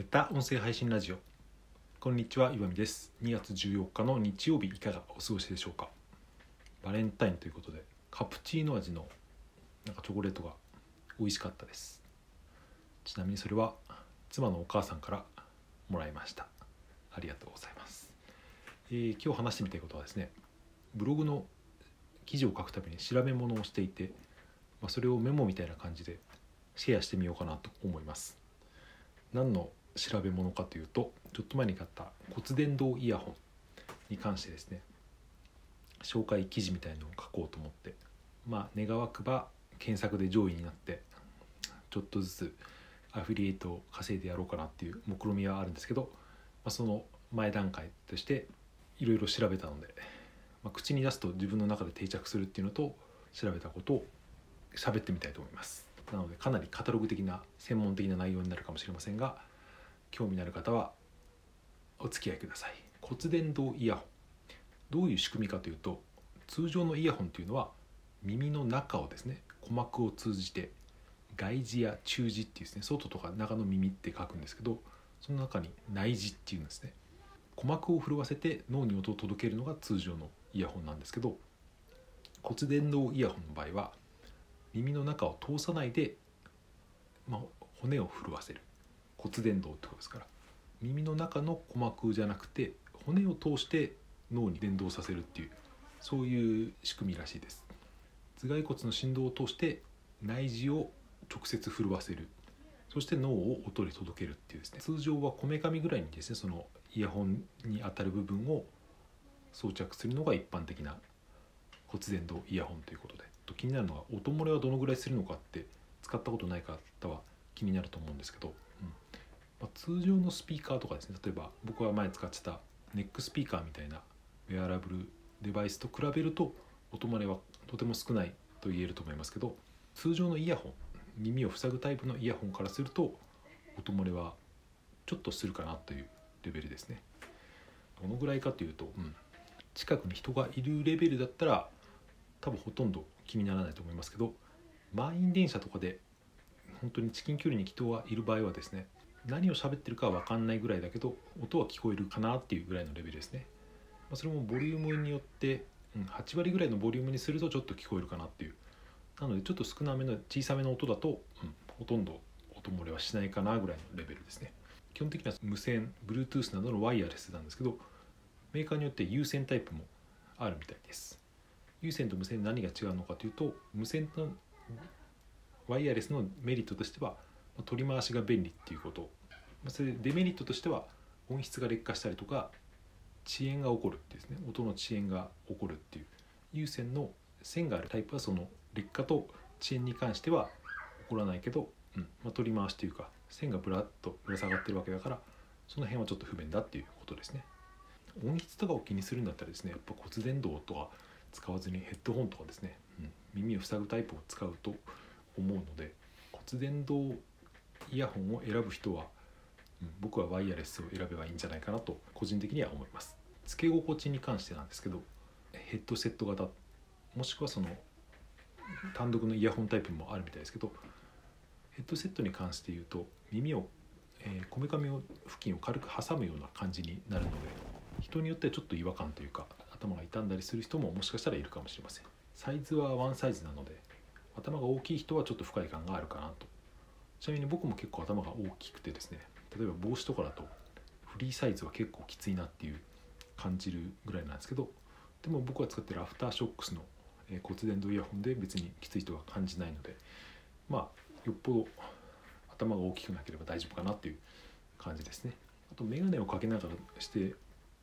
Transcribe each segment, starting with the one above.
メタ音声配信ラジオ。こんにちは岩見です。2月14日の日曜日いかがお過ごしでしょうか？バレンタインということでカプチーノ味のなんかチョコレートが美味しかったです。ちなみにそれは妻のお母さんからもらいました。ありがとうございます、えー、今日話してみたいことはですねブログの記事を書くために調べ物をしていて、まあ、それをメモみたいな感じでシェアしてみようかなと思います。何の調べ物かというとちょっと前に買った骨伝導イヤホンに関してですね紹介記事みたいのを書こうと思ってまあ願わくば検索で上位になってちょっとずつアフィリエイトを稼いでやろうかなっていう目論見はあるんですけど、まあ、その前段階としていろいろ調べたので、まあ、口に出すと自分の中で定着するっていうのと調べたことを喋ってみたいと思います。なのでかなりカタログ的な専門的な内容になるかもしれませんが興味のある方はお付き合いください。骨伝導イヤホン。どういう仕組みかというと通常のイヤホンというのは耳の中をですね鼓膜を通じて外耳や中耳っていうですね外とか中の耳って書くんですけどその中に内耳っていうんですね。鼓膜を震わせて脳に音を届けるのが通常のイヤホンなんですけど骨伝導イヤホンの場合は耳の中を通さないで、まあ、骨を震わせる。骨伝導ってことですから。耳の中の鼓膜じゃなくて骨を通して脳に伝導させるっていうそういう仕組みらしいです。頭蓋骨の振動を通して内耳を直接震わせる。そして脳を音に届けるっていうですね。通常はこめかみぐらいにですねそのイヤホンに当たる部分を装着するのが一般的な骨伝導イヤホンということで。気になるのは音漏れはどのぐらいするのかって使ったことない方は気になると思うんですけど、まあ、通常のスピーカーとかですね。例えば僕は前使ってたネックスピーカーみたいなウェアラブルデバイスと比べると音漏れはとても少ないと言えると思いますけど通常のイヤホン耳を塞ぐタイプのイヤホンからすると音漏れはちょっとするかなというレベルですね。どのぐらいかというと、うん、近くに人がいるレベルだったら多分ほとんど気にならないと思いますけど満員電車とかで本当に至近距離に人がいる場合はですね何を喋ってるかは分かんないぐらいだけど音は聞こえるかなっていうぐらいのレベルですね、まそれもボリュームによってうん8割ぐらいのボリュームにするとちょっと聞こえるかなっていう。なのでちょっと少なめの小さめの音だと、うん、ほとんど音漏れはしないかなぐらいのレベルですね。基本的には無線 Bluetooth などのワイヤレスなんですけどメーカーによって有線タイプもあるみたいです。有線と無線何が違うのかというと無線とワイヤレスのメリットとしては取り回しが便利っていうこと。それデメリットとしては音質が劣化したりとか遅延が起こるってですね。音の遅延が起こるっていう有線の線があるタイプはその劣化と遅延に関しては起こらないけど、うん。まあ、取り回しというか線がぶらっとぶら下がってるわけだからその辺はちょっと不便だっていうことですね。音質とかを気にするんだったらですねやっぱ骨伝導とか使わずにヘッドホンとかですね、うん、耳を塞ぐタイプを使うと思うので骨伝導イヤホンを選ぶ人は、うん、僕はワイヤレスを選べばいいんじゃないかなと個人的には思います。付け心地に関してなんですけどヘッドセット型もしくはその単独のイヤホンタイプもあるみたいですけどヘッドセットに関して言うと耳をこめかみ付近を軽く挟むような感じになるので人によってはちょっと違和感というか頭が傷んだりする人ももしかしたらいるかもしれません。サイズはワンサイズなので頭が大きい人はちょっと不快感があるかなと。ちなみに僕も結構頭が大きくてですね例えば帽子とかだとフリーサイズは結構きついなっていう感じるぐらいなんですけどでも僕が使ってるアフターショックスの骨伝導イヤホンで別にきつい人は感じないのでまあよっぽど頭が大きくなければ大丈夫かなっていう感じですね。あと眼鏡をかけながらして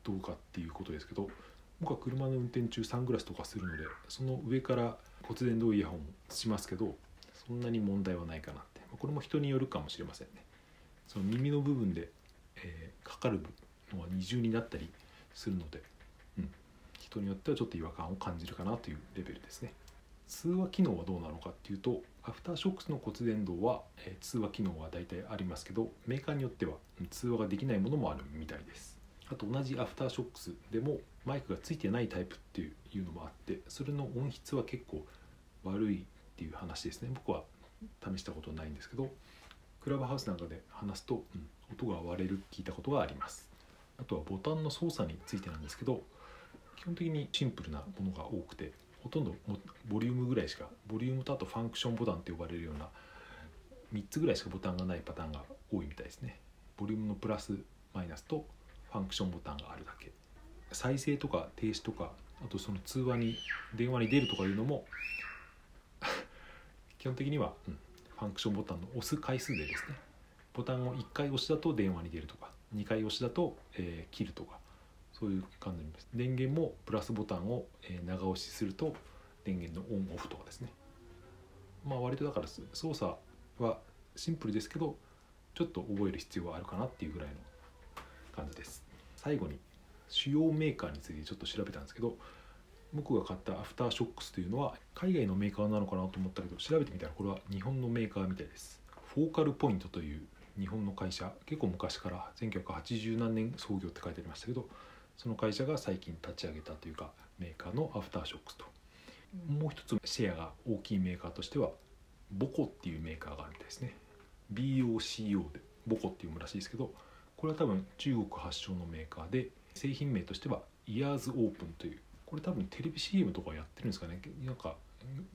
どうかっていうことですけど僕は車の運転中サングラスとかするのでその上から骨伝導イヤホンをしますけどそんなに問題はないかなってこれも人によるかもしれませんね。その耳の部分で、えー、かかるのは二重になったりするので、うん、人によってはちょっと違和感を感じるかなというレベルですね。通話機能はどうなのかっていうとアフターショックスの骨伝導は、えー、通話機能は大体ありますけどメーカーによっては通話ができないものもあるみたいです。あと同じアフターショックスでもマイクがついてないタイプっていうのもあってそれの音質は結構悪いっていう話ですね。僕は試したことないんですけどクラブハウスなんかで話すと、うん、音が割れる聞いたことがあります。あとはボタンの操作についてなんですけど基本的にシンプルなものが多くてほとんどボリュームぐらいしかボリュームとあとファンクションボタンって呼ばれるような3つぐらいしかボタンがないパターンが多いみたいですね。ボリュームのプラスマイナスとファンクションボタンがあるだけ。再生とか停止とかあとその通話に電話に出るとかいうのも基本的には、うん、ファンクションボタンの押す回数でですねボタンを1回押しだと電話に出るとか2回押しだと、えー、切るとかそういう感じです。電源もプラスボタンを、えー、長押しすると電源のオンオフとかですね。まあ割とだから操作はシンプルですけどちょっと覚える必要はあるかなっていうぐらいの感じです。最後に主要メーカーについてちょっと調べたんですけど僕が買ったアフターショックスというのは海外のメーカーなのかなと思ったけど調べてみたらこれは日本のメーカーみたいです。フォーカルポイントという日本の会社結構昔から1980何年創業って書いてありましたけどその会社が最近立ち上げたというかメーカーのアフターショックスと。もう一つシェアが大きいメーカーとしてはボコっていうメーカーがあるみたいですね。BOCO でボコっていうらしいですけどこれは多分中国発祥のメーカーで製品名としてはイヤーズオープンというこれ多分テレビ CM とかやってるんですかね。なんか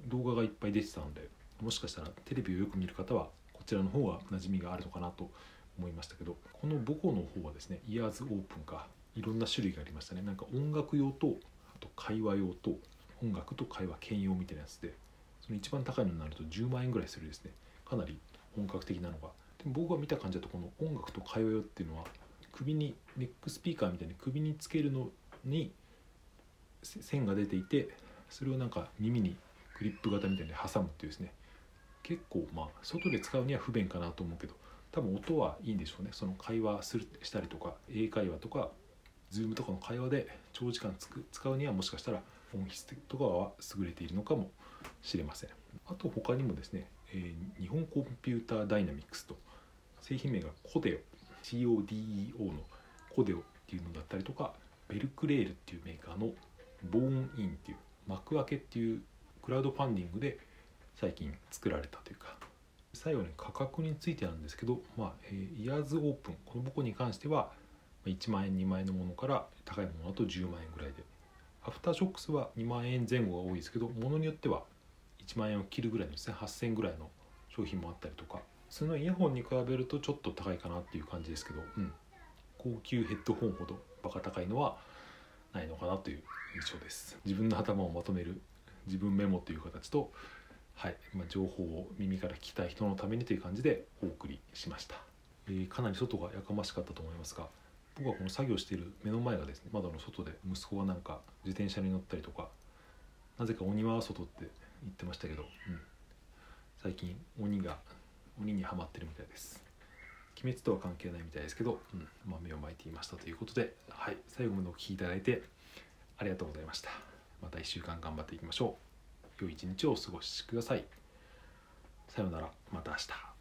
動画がいっぱい出てたのでもしかしたらテレビをよく見る方はこちらの方が馴染みがあるのかなと思いましたけどこのボコの方はですねイヤーズオープンかいろんな種類がありましたね。なんか音楽用とあと会話用と音楽と会話兼用みたいなやつでその一番高いのになると10万円ぐらいするですね。かなり本格的なのが。でも僕が見た感じだとこの音楽と会話用っていうのは首にネックスピーカーみたいに首につけるのに線が出ていてそれをなんか耳にクリップ型みたいに挟むっていうですね。結構まあ外で使うには不便かなと思うけど多分音はいいんでしょうね。その会話するしたりとか英会話とか Zoom とかの会話で長時間使うにはもしかしたら音質とかは優れているのかもしれません。あと他にもですね、えー、日本コンピューターダイナミクスと製品名がコデオ。CODEO のコデオっていうのだったりとかベルクレールっていうメーカーのボーンインっていう幕開けっていうクラウドファンディングで最近作られたというか最後に価格についてなんですけど、まあえー、イヤーズオープンこのボコに関しては1万円2万円のものから高いものだと10万円ぐらいでアフターショックスは2万円前後が多いですけどものによっては1万円を切るぐらいのですね8000円ぐらいの商品もあったりとか普通のイヤホンに比べるとちょっと高いかなっていう感じですけど、うん、高級ヘッドホンほどバカ高いのはないのかなという印象です。自分の頭をまとめる自分メモという形とはい、まあ、情報を耳から聞きたい人のためにという感じでお送りしました、えー、かなり外がやかましかったと思いますが僕はこの作業している目の前がですね窓の外で息子がなんか自転車に乗ったりとかなぜかお庭は外って言ってましたけど、うん、最近鬼が鬼にはまってるみたいです。鬼滅とは関係ないみたいですけど、うんまあ、目を巻いていましたということで、はい、最後までお聴きいただいてありがとうございました。また1週間頑張っていきましょう。良い一日をお過ごしください。さようなら。また明日。